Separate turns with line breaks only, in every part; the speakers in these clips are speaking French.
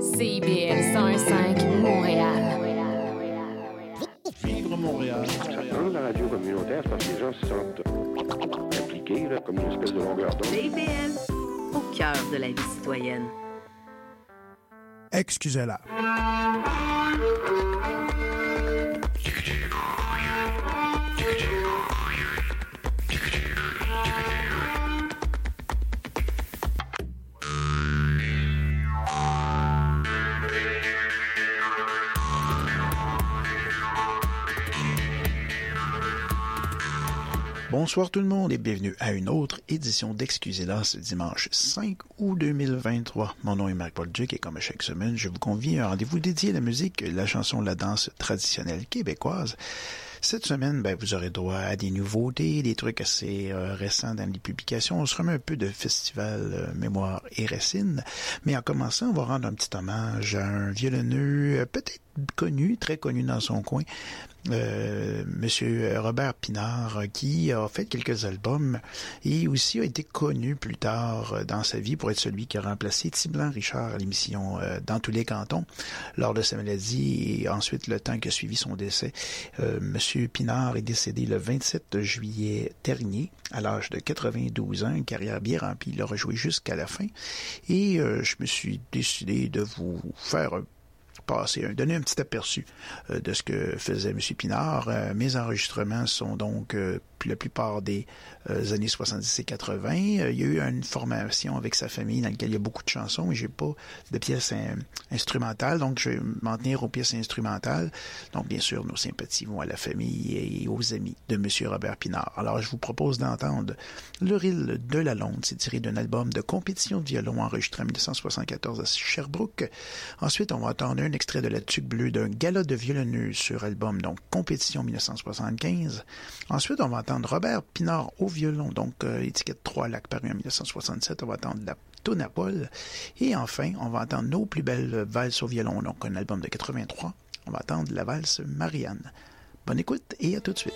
CIBL 105 Montréal.
Vivre Montréal.
Dans la radio communautaire, parce que les gens se sentent impliqués, là, comme une espèce de longueur d'onde.
CIBL, au cœur de la vie citoyenne.
Excusez-la. Bonsoir tout le monde et bienvenue à une autre édition d'Excusez-la ce dimanche 5 août 2023. Mon nom est Marc-Paul Duc et comme chaque semaine, je vous convie à un rendez-vous dédié à la musique, la chanson, la danse traditionnelle québécoise. Cette semaine, ben, vous aurez droit à des nouveautés, des trucs assez euh, récents dans les publications. On se remet un peu de festival euh, Mémoire et Racine. Mais en commençant, on va rendre un petit hommage à un violonneux, euh, peut-être connu, très connu dans son coin, euh, Monsieur Robert Pinard, qui a fait quelques albums et aussi a été connu plus tard dans sa vie pour être celui qui a remplacé Tiblan Richard à l'émission euh, Dans tous les cantons lors de sa maladie et ensuite le temps qui a suivi son décès. Euh, Monsieur Pinard est décédé le 27 juillet dernier à l'âge de 92 ans, une carrière bien remplie. Il a rejoué jusqu'à la fin et euh, je me suis décidé de vous faire un passer, donner un petit aperçu euh, de ce que faisait M. Pinard. Euh, mes enregistrements sont donc euh, la plupart des années 70 et 80. il y a eu une formation avec sa famille dans laquelle il y a beaucoup de chansons et j'ai pas de pièces instrumentales, donc je vais m'en tenir aux pièces instrumentales. Donc bien sûr, nos sympathies vont à la famille et aux amis de M. Robert Pinard. Alors je vous propose d'entendre Le Ril de la Londe. C'est tiré d'un album de compétition de violon enregistré en 1974 à Sherbrooke. Ensuite, on va entendre un extrait de La Tuque Bleue d'un gala de violonneux sur album, donc Compétition 1975. Ensuite, on va entendre Robert Pinard au violon, donc euh, étiquette 3 lacs paru en 1967. On va entendre La Toune à Paul. Et enfin, on va entendre Nos plus belles valses au violon, donc un album de 83. On va entendre la valse Marianne. Bonne écoute et à tout de suite.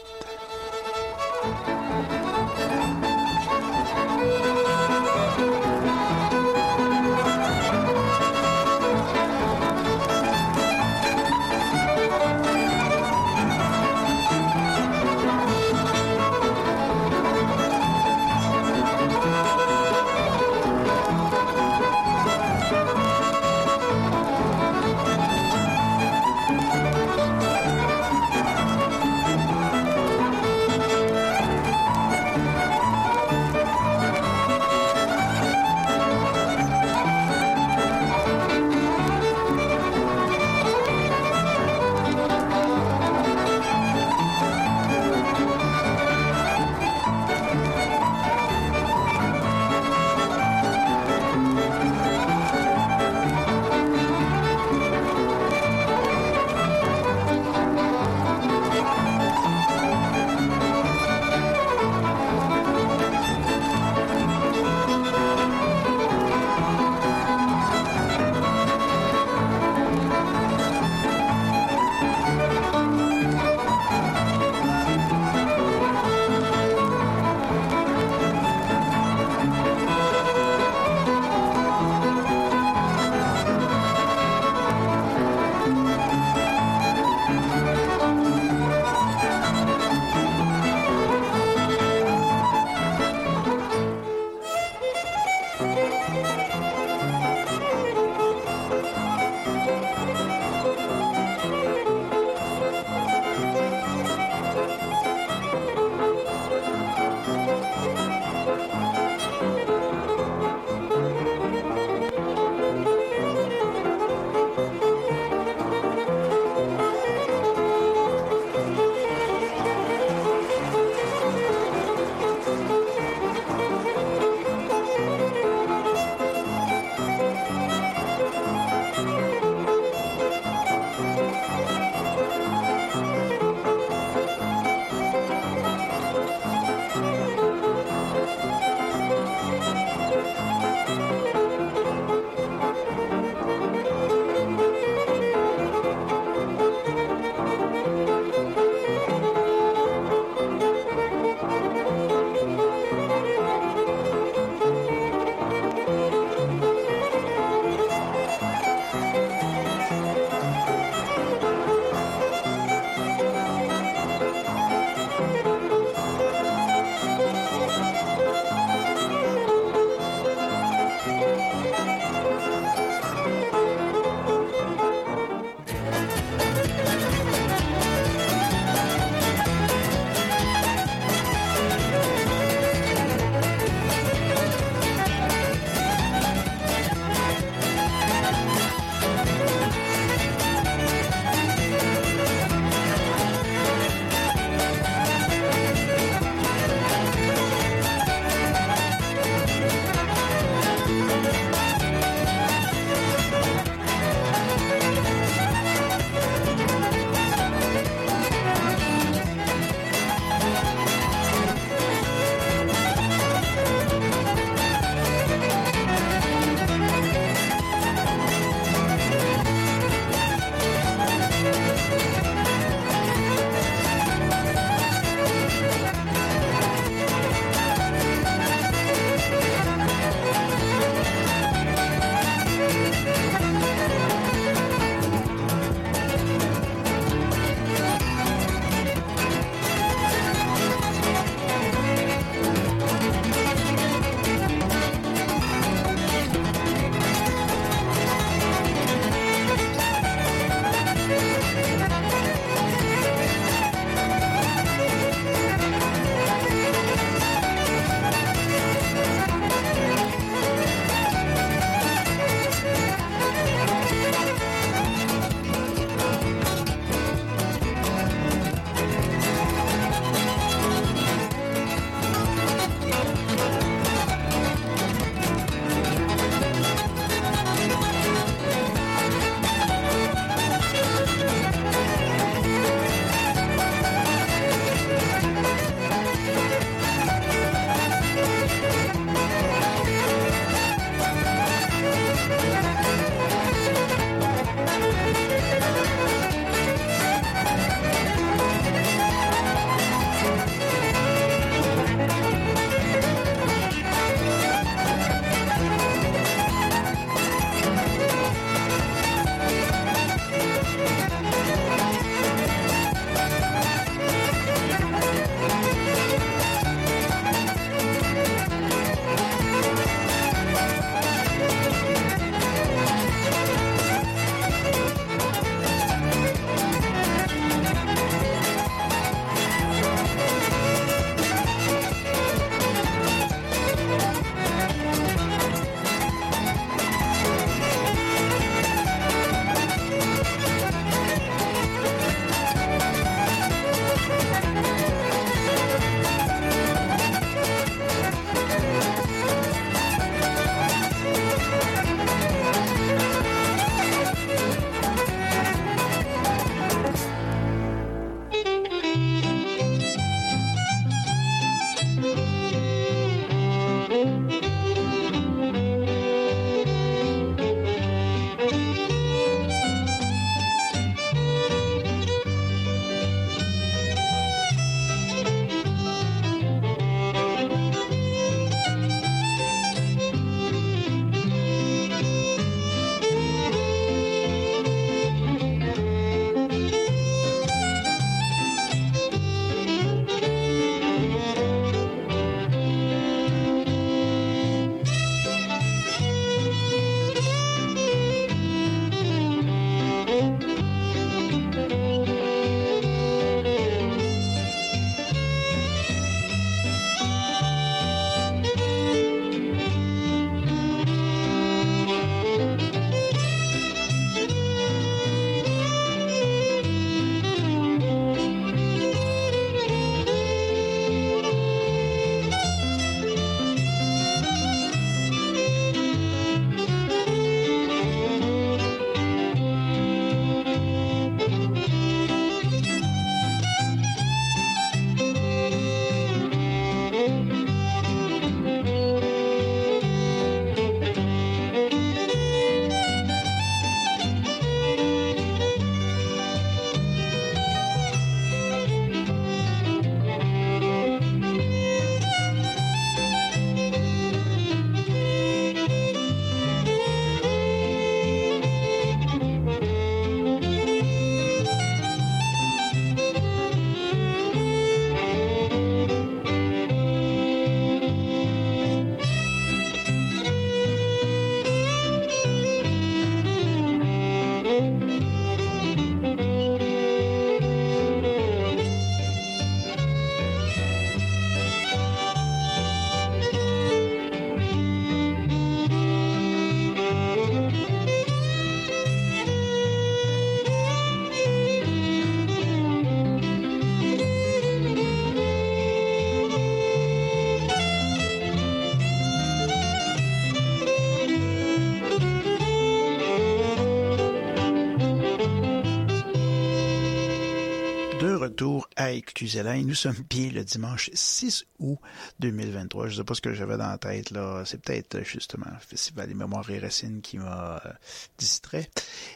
Excusez-la nous sommes bien le dimanche 6 août 2023. Je ne sais pas ce que j'avais dans la tête là. C'est peut-être justement le Festival des Mémoires et Racines qui m'a euh, distrait.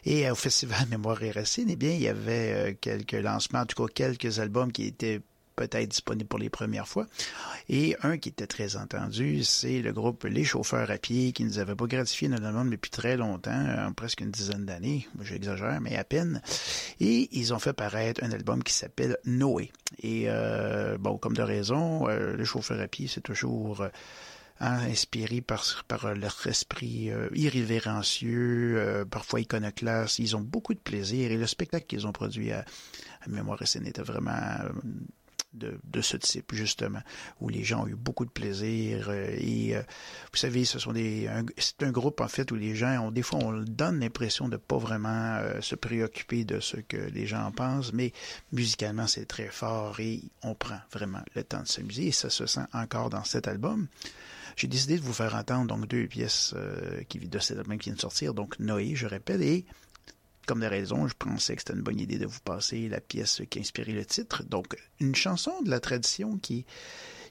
Et euh, au Festival Mémoires et Racines, eh bien, il y avait euh, quelques lancements, en tout cas quelques albums qui étaient peut-être disponible pour les premières fois. Et un qui était très entendu, c'est le groupe Les Chauffeurs à pied qui nous avait pas gratifié notre demande depuis très longtemps, presque une dizaine d'années, j'exagère, mais à peine. Et ils ont fait paraître un album qui s'appelle Noé. Et euh, bon, comme de raison, euh, Les Chauffeurs à pied, c'est toujours... Euh, hein, inspiré par, par leur esprit euh, irrévérencieux, parfois iconoclaste. Ils ont beaucoup de plaisir et le spectacle qu'ils ont produit à, Mémoire et Scène était vraiment de, ce type, justement, où les gens ont eu beaucoup de plaisir. Euh, et euh, vous savez, ce sont des. C'est un groupe, en fait, où les gens ont des fois on donne l'impression de pas vraiment euh, se préoccuper de ce que les gens en pensent, mais musicalement, c'est très fort et on prend vraiment le temps de s'amuser et ça se sent encore dans cet album. J'ai décidé de vous faire entendre donc deux pièces qui de cet album qui viennent de sortir, donc Noé, je répète, et comme des raisons, je pensais que c'était une bonne idée de vous passer la pièce qui a inspiré le titre. Donc, une chanson de la tradition qui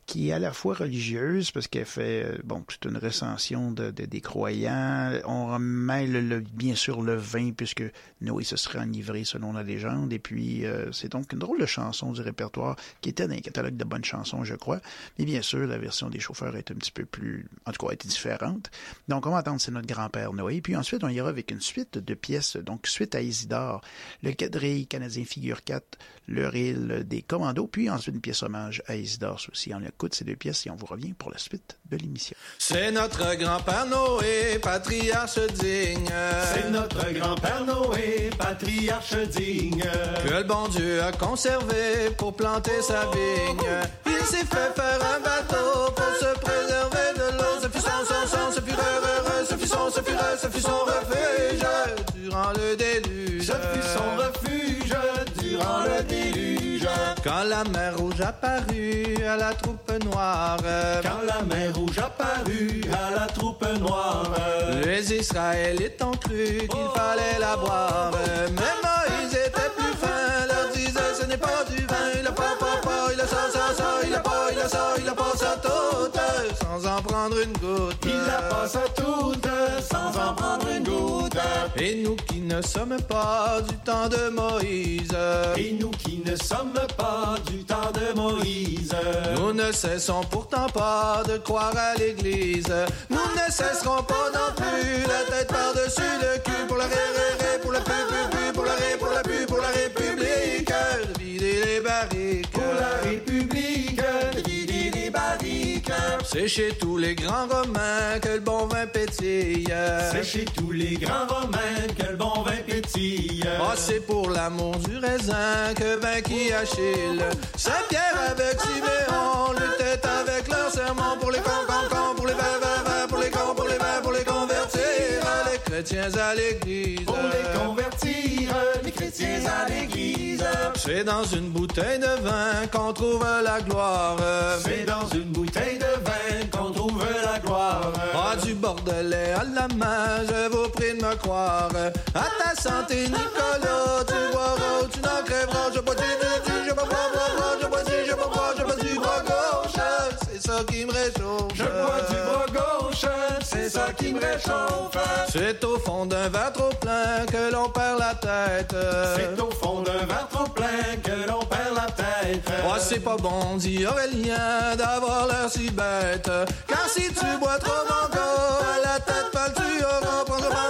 qui est à la fois religieuse parce qu'elle fait bon c'est une recension de, de, des croyants. On mêle le, bien sûr le vin puisque Noé se serait enivré selon la légende. Et puis euh, c'est donc une drôle de chanson du répertoire qui était dans les catalogues de bonnes chansons je crois. Mais bien sûr la version des chauffeurs est un petit peu plus en tout cas est différente. Donc on va entendre c'est notre grand-père Noé. Puis ensuite on ira avec une suite de pièces donc suite à Isidore le quadrille canadien figure 4 le reel des commandos puis ensuite une pièce hommage à Isidore aussi on écoute ces deux pièces et on vous revient pour la suite de l'émission.
C'est notre grand-père Noé, patriarche digne.
C'est notre grand-père Noé, patriarche digne.
Que le bon Dieu a conservé pour planter sa vigne. Il s'est fait faire un bateau pour se préserver de l'eau. Ce fut son, son, son, ce fut heureux, ce fut son, ce fut heureux, ce fut son refuge durant le déluge.
Ce fut son refuge durant le déluge.
Quand la mer rouge apparut à la troupe noire.
Quand la mer rouge apparut à la troupe noire.
Les Israélites ont cru qu'il oh, fallait la boire. Mais Moïse était plus fin, leur disait ce n'est pas du vin. Il a pas, pas, pas, il a ça, ça, ça, il a pas, il a ça, il a pas ça toute, sans en prendre une goutte.
Il a pas ça toute, sans en prendre une goutte.
Et nous qui ne sommes pas du temps de Moïse.
Et nous qui ne sommes pas du temps de Moïse.
Nous ne cessons pourtant pas de croire à l'Église. Nous ne cesserons pas non plus la tête par-dessus le cul pour la ré, ré, ré, pour la pu, pu, pu, pour la ré, pour la pu, pour la République. De vider les barriques.
Pour la République.
C'est chez tous les grands Romains que le bon vin pétille.
C'est chez tous les grands Romains que le bon vin pétille.
Oh, c'est pour l'amour du raisin que vainquit Achille. Saint-Pierre avec Siméon luttait avec leur serment pour les cons, pour les vins, vins, vins, chrétiens à l'église.
Pour les convertir les chrétiens à l'église.
C'est dans une bouteille de vin qu'on trouve la gloire.
C'est dans une bouteille de vin qu'on trouve la gloire.
Ah, du bordelais à la main, je vous prie de me croire. À ta santé, Nicolas, tu boiras ou tu n'en crèveras. Je bois du, du, du, je bois, bois, bois, bois, je bois du, je bois, bois, je bois du bras gauche. C'est ça qui me réchauffe.
Je bois du bras c'est ça qui me réchauffe.
C'est au fond d'un verre trop plein que l'on perd la tête.
C'est au fond d'un verre trop plein que l'on perd la tête.
Oh, c'est pas bon, dit Aurélien, d'avoir l'air si bête. Car si tu bois trop mon gars, la tête pâle tu auras. Pense papa,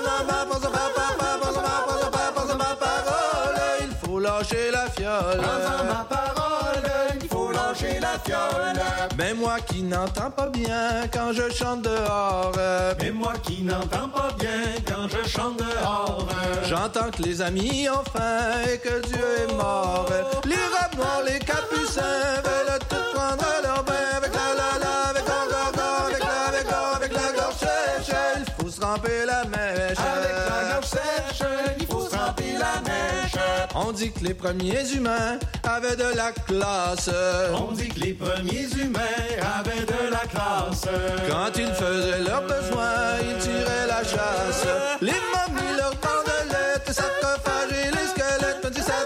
pense parole. Il faut lâcher la fiole.
La fiole.
Mais moi qui n'entends pas bien quand je chante dehors.
Mais moi qui n'entends pas bien quand je chante dehors.
J'entends que les amis ont faim et que Dieu est mort. Les robes les capucins veulent tout prendre leur bain avec la la la, avec la avec la avec la avec la gorge. Il faut se ramper la On dit que les premiers humains avaient de la classe.
On dit que les premiers humains avaient de la classe.
Quand ils faisaient leurs besoins, ils tiraient la chasse. Les mamies leur bandelettes, sarcophages et les squelettes me disent ça,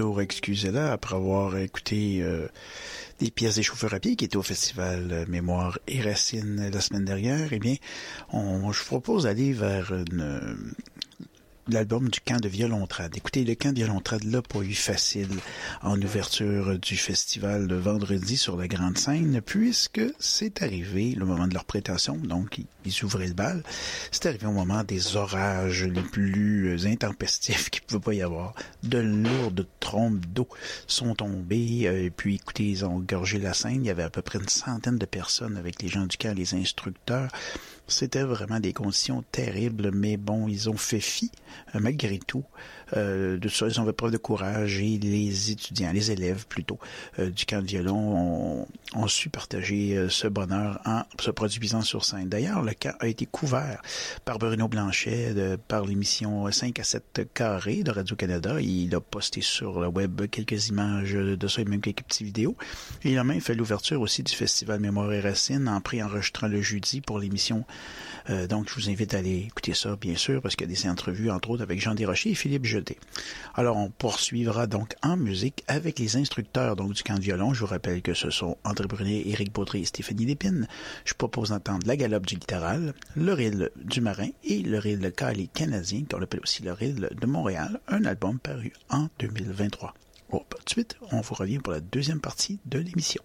Excusez-la après avoir écouté euh, des pièces des chauffeurs à pied qui étaient au festival Mémoire et Racine la semaine dernière. Eh bien, on, je vous propose d'aller vers une, l'album du camp de Violontrad. Écoutez, le camp de Violontrad l'a pas eu facile en ouverture du festival de vendredi sur la grande scène, puisque c'est arrivé le moment de leur prétention, donc ils ouvraient le bal. C'est arrivé au moment des orages les plus intempestifs qu'il pouvait pas y avoir. De lourdes trompes d'eau sont tombées, euh, et puis écoutez, ils ont gorgé la scène. Il y avait à peu près une centaine de personnes avec les gens du camp, les instructeurs. C'était vraiment des conditions terribles, mais bon, ils ont fait fi, malgré tout, euh, de ça, ils ont fait preuve de courage et les étudiants, les élèves plutôt, euh, du camp de violon ont, su partager euh, ce bonheur en se produisant sur scène. D'ailleurs, le camp a été couvert par Bruno Blanchet, de, par l'émission 5 à 7 carrés de Radio-Canada. Il a posté sur le web quelques images de ça et même quelques petites vidéos. Il a même fait l'ouverture aussi du Festival Mémoire et Racine en pré-enregistrant le jeudi pour l'émission. Euh, donc, je vous invite à aller écouter ça, bien sûr, parce qu'il y a des entrevues, entre autres, avec Jean Desrochers et Philippe Jeté. Alors, on poursuivra donc en musique avec les instructeurs donc, du camp de violon. Je vous rappelle que ce sont André Brunet, Éric Baudry et Stéphanie Lépine. Je propose d'entendre la galope du littoral, le ril du marin et le ril Cali canadien, qu'on appelle aussi le ril de Montréal, un album paru en 2023. Bon, tout de suite, on vous revient pour la deuxième partie de l'émission.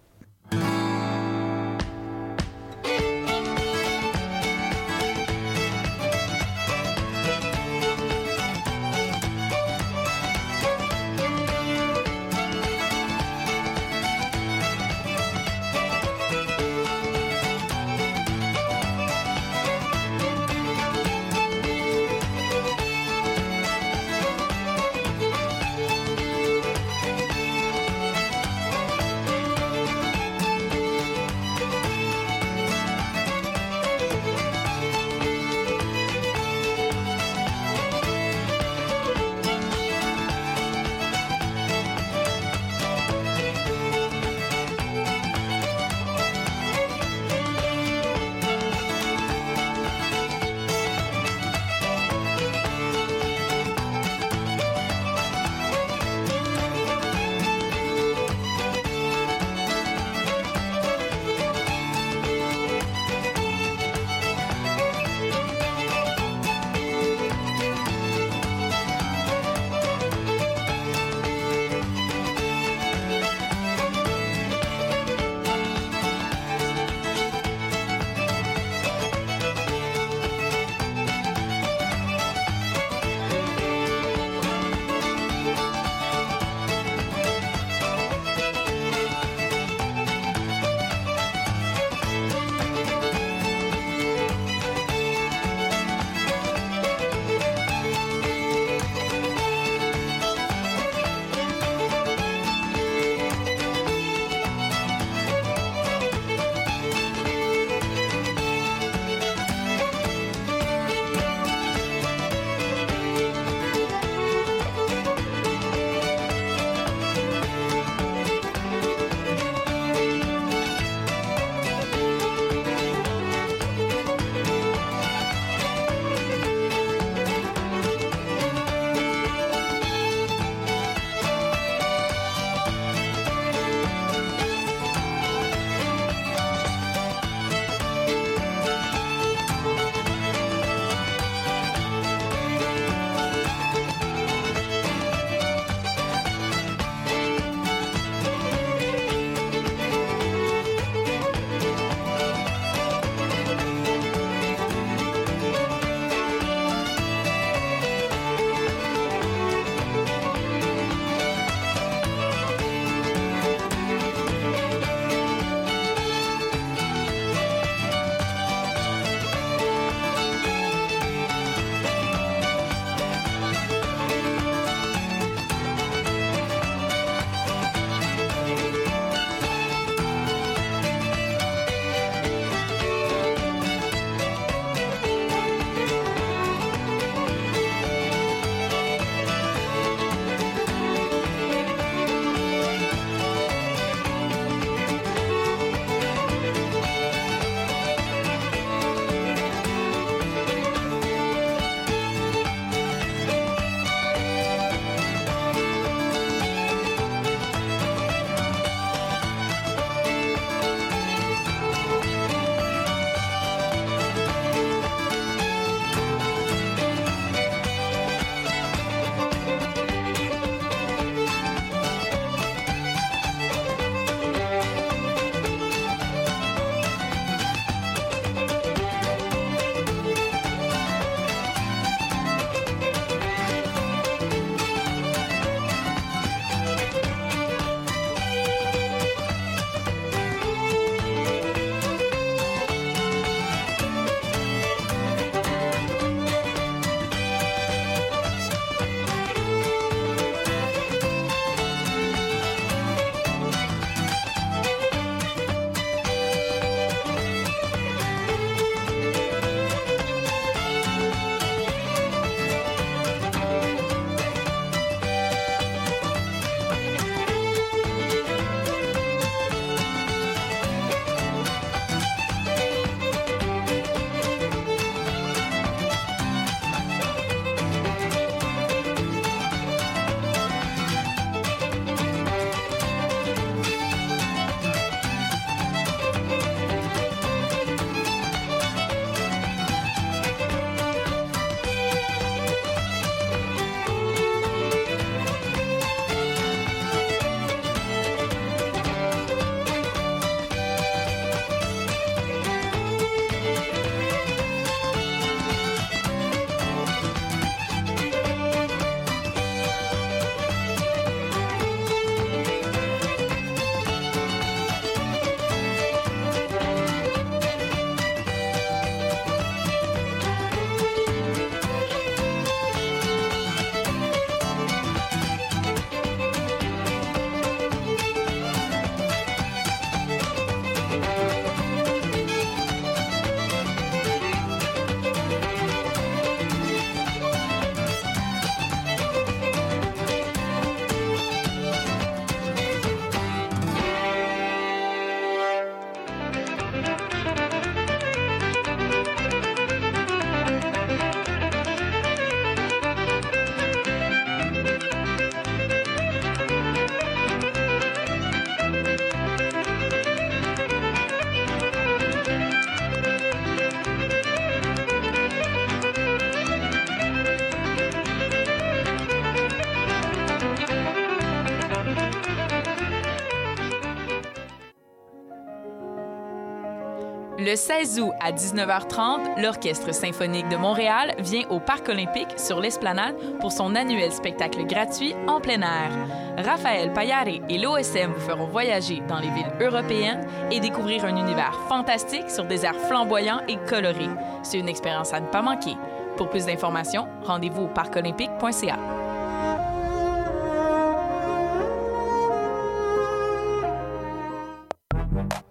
Le 16 août à 19h30, l'Orchestre symphonique de Montréal vient au Parc olympique sur l'Esplanade pour son annuel spectacle gratuit en plein air. Raphaël Payare et l'OSM vous feront voyager dans les villes européennes et découvrir un univers fantastique sur des airs flamboyants et colorés. C'est une expérience à ne pas manquer. Pour plus d'informations, rendez-vous au parcolympique.ca.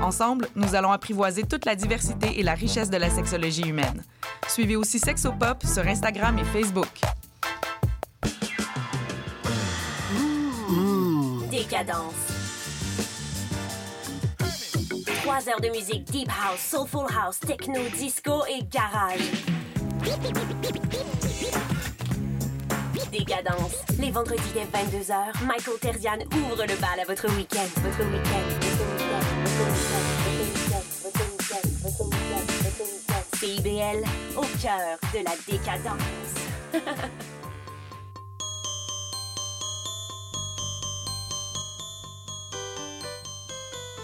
Ensemble, nous allons apprivoiser toute la diversité et la richesse de la sexologie humaine. Suivez aussi Sexopop sur Instagram et Facebook.
Décadence. Trois heures de musique deep house, soulful house, techno, disco et garage. Décadence. Les vendredis dès 22h, Michael Terzian ouvre le bal à votre week-end. Votre week-end. CIBL, au cœur de la décadence.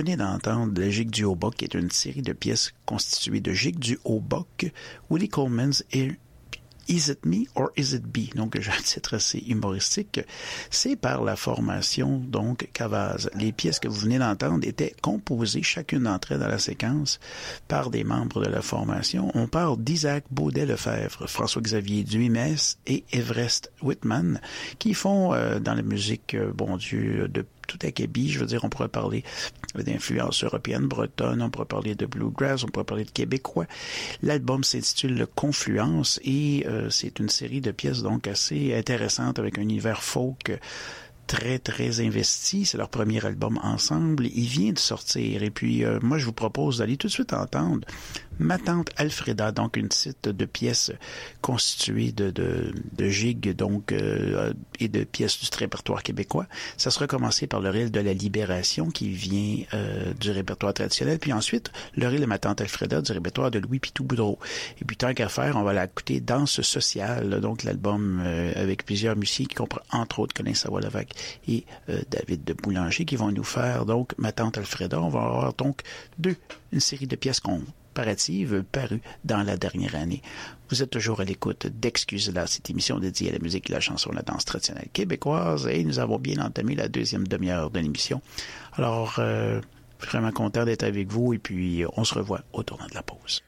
Venez d'entendre la gigue du hautbock, qui est une série de pièces constituées de gigue du hautbock, Willie Coleman's et Is It Me or Is It Be? Donc, j'ai un titre assez humoristique. C'est par la formation, donc, Cavaz. Les pièces que vous venez d'entendre étaient composées, chacune d'entre elles dans la séquence, par des membres de la formation. On parle d'Isaac Baudet-Lefebvre, François-Xavier Duimès et Everest Whitman, qui font, euh, dans la musique, euh, bon Dieu, de tout acabit. Je veux dire, on pourrait parler d'influence européenne, bretonne, on pourrait parler de bluegrass, on pourrait parler de québécois. L'album s'intitule Confluence et euh, c'est une série de pièces donc assez intéressantes avec un univers folk très, très investi. C'est leur premier album ensemble. Il vient de sortir. Et puis, euh, moi, je vous propose d'aller tout de suite entendre Ma tante Alfreda, donc une site de pièces constituées de, de, de gigs donc, euh, et de pièces du répertoire québécois. Ça sera commencé par le reel de la Libération qui vient euh, du répertoire traditionnel, puis ensuite le reel de Ma tante Alfreda du répertoire de Louis Pitou Boudreau. Et puis tant qu'à faire, on va l'écouter Danse sociale, donc l'album euh, avec plusieurs musiciens qui comprend entre autres Colin Savoie-Levac et euh, David de Boulanger qui vont nous faire donc Ma tante Alfreda. On va avoir donc deux, une série de pièces qu'on comparative parue dans la dernière année. Vous êtes toujours à l'écoute d'Excuse-la, cette émission dédiée à la musique, la chanson, la danse traditionnelle québécoise, et nous avons bien entamé la deuxième demi-heure de l'émission. Alors, euh, vraiment content d'être avec vous, et puis on se revoit au tournant de la pause.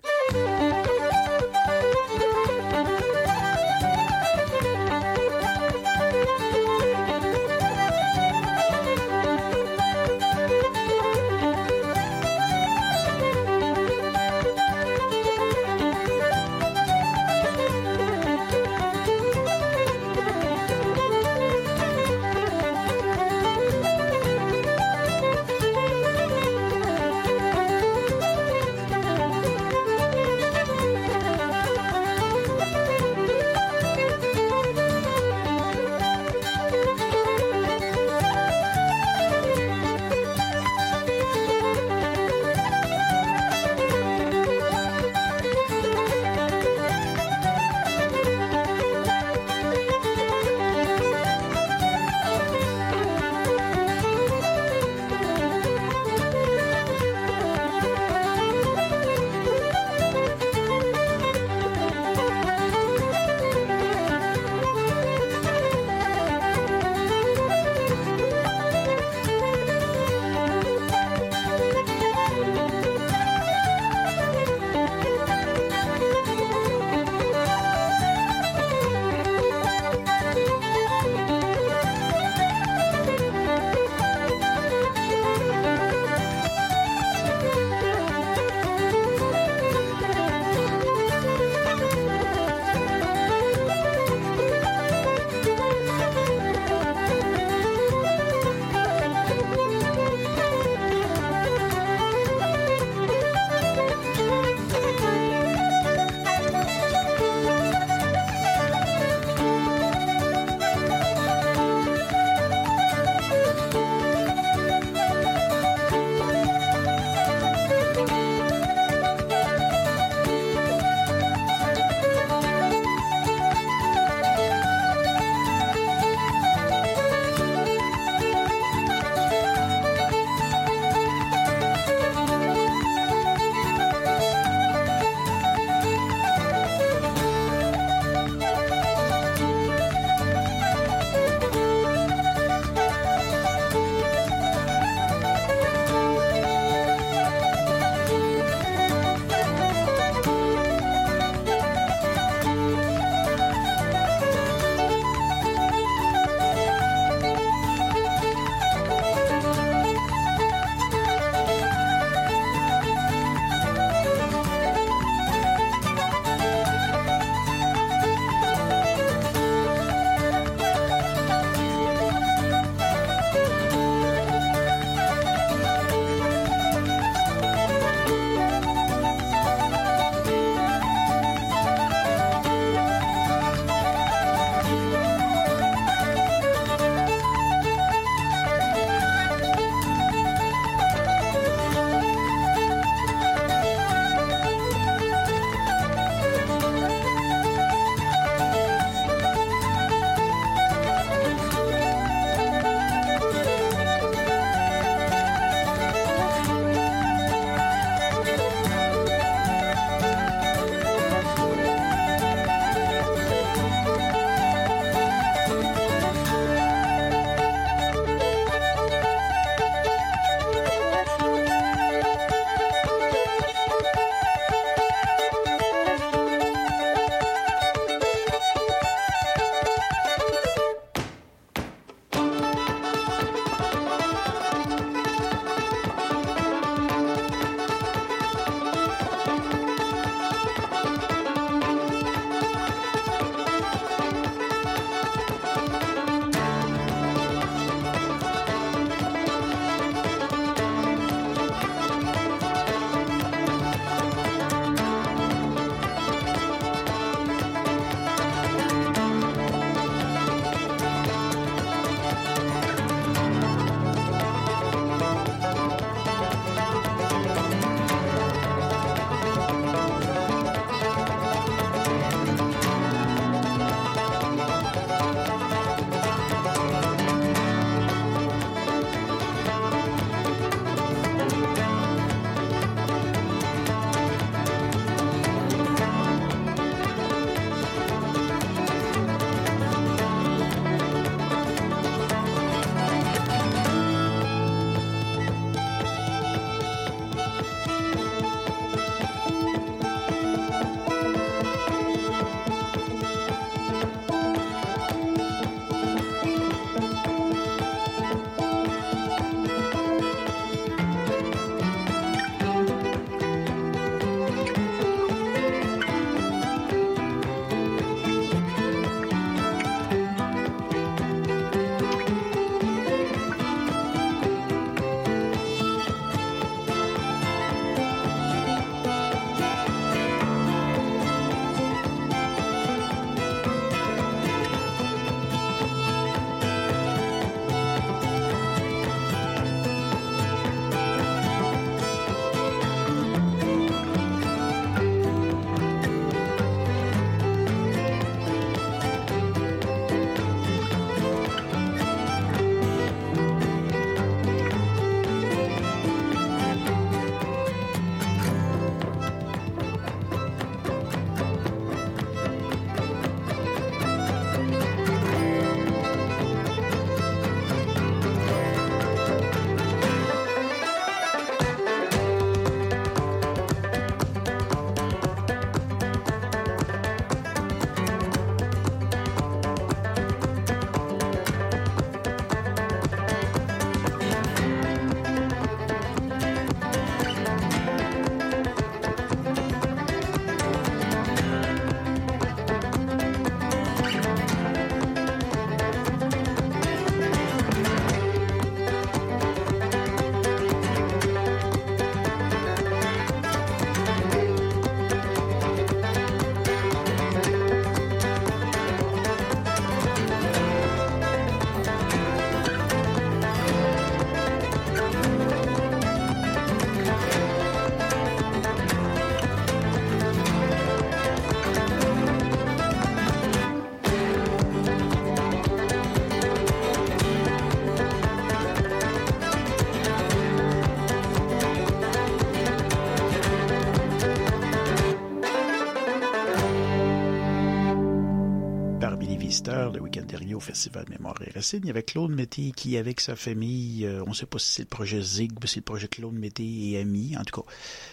Dernier au Festival Mémoire Il y avait Claude Mété qui, avec sa famille, euh, on ne sait pas si c'est le projet Zig ou si c'est le projet Claude Mété et amis, en tout cas,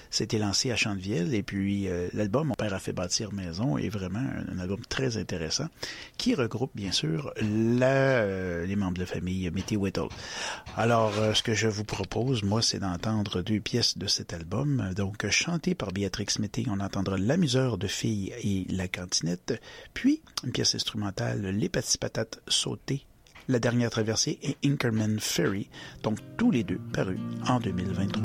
c'était lancé à Chantevielle. Et puis, euh, l'album Mon père a fait bâtir maison est vraiment un, album très intéressant qui regroupe, bien sûr, euh, les membres de la famille Mété Whittle. Alors, ce que je vous propose, moi, c'est d'entendre deux pièces de cet album. Donc, chantée par Béatrix Mété, on entendra L'amuseur de filles et La cantinette, puis une pièce instrumentale, Les petits patates sautées la dernière traversée et Inkerman Ferry, donc tous les deux parus en 2023.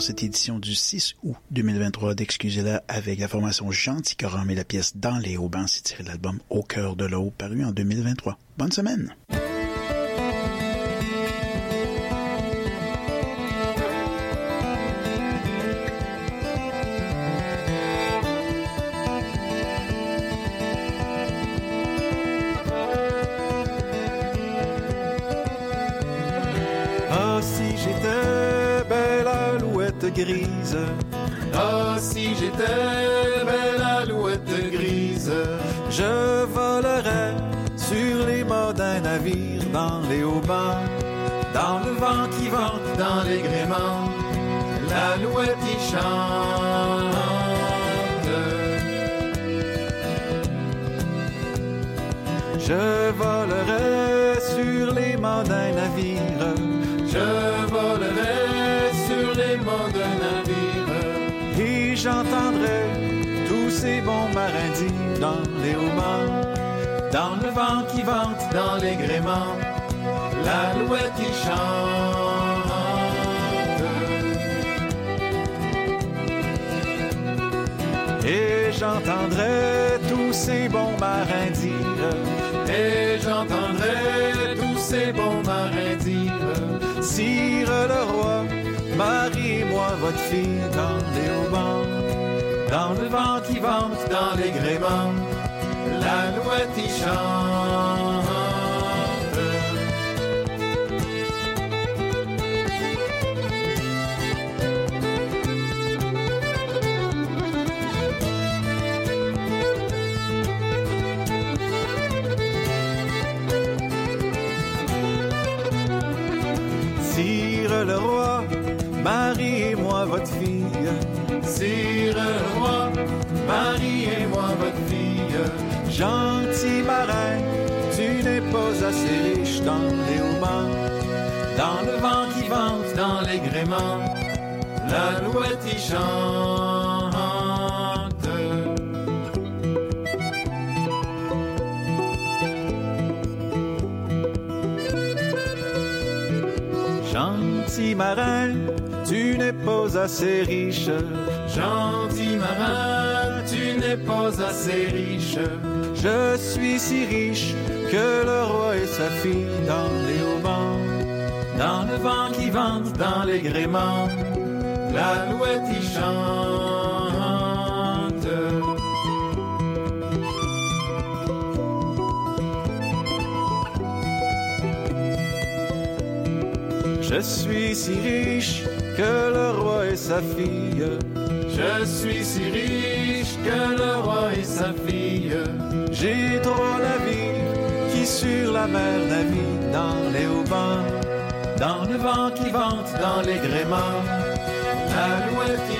Cette édition du 6 août 2023 d'Excusez-la avec la formation Gentil Coram et la pièce Dans les haubans, c'est tiré l'album Au cœur de l'eau, paru en 2023. Bonne semaine!
L'alouette y chante. Je volerai sur les mâts d'un navire. Je volerai sur les mâts d'un navire. Et j'entendrai tous ces bons marins dire dans les haubans. Dans le vent qui vente, dans les gréements. L'alouette y chante. Et j'entendrai tous ces bons marins dire. Et j'entendrai tous ces bons marins dire. Sire le roi, mariez-moi votre fille dans les haubans. Dans le vent qui vente, dans les gréements. L'alouette y chante. Mariez-moi votre fille. Sire roi, mariez-moi votre fille. Gentil marin, tu n'es pas assez riche dans les haubans. Dans le vent qui vente, dans les gréements, l'alouette y chante. Gentil marin, tu n'es pas assez riche. Gentil marin, tu n'es pas assez riche. Je suis si riche que le roi et sa fille dans les haubans. Dans le vent qui vente, dans les gréements, l'alouette y chante. Je suis si riche que le roi et sa fille. Je suis si riche que le roi et sa fille. J'ai trois navires qui sur la mer naviguent dans les haubans. Dans le vent qui vente, dans les gréements, l'alouette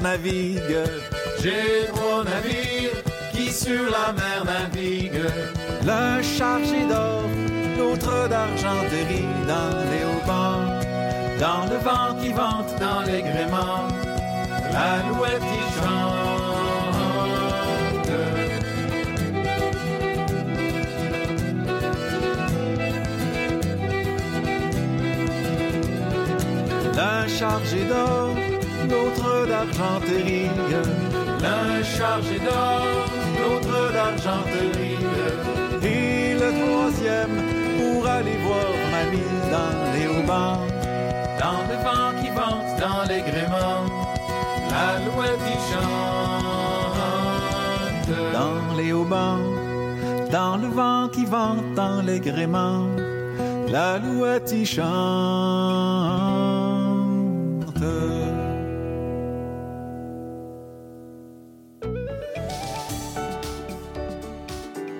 mer naviguent. J'ai trois navires qui sur la mer naviguent. L'un chargé d'or, l'autre d'argenterie dans les haubans. Dans le vent qui vente, dans les gréements, l'alouette y chante. L'un chargé d'or, L'un chargé d'or, l'autre d'argenterie. Et le troisième pour aller voir mamie dans les haubans. Dans le vent qui vente dans les gréments, l'alouette y chante. Dans les haubans, dans le vent qui vente dans les gréments, l'alouette y chante.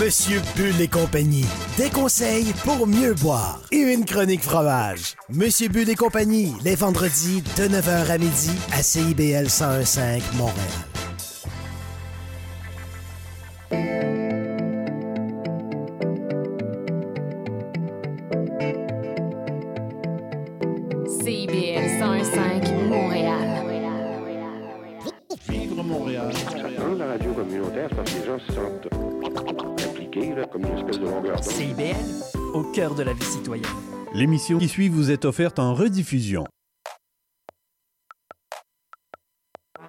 Monsieur Bull et compagnie. Des conseils pour mieux boire. Et une chronique fromage. Monsieur Bull et compagnie, les vendredis de 9h à midi à CIBL 101.5 Montréal.
CIBL, au cœur de la vie citoyenne.
L'émission qui suit vous est offerte en rediffusion.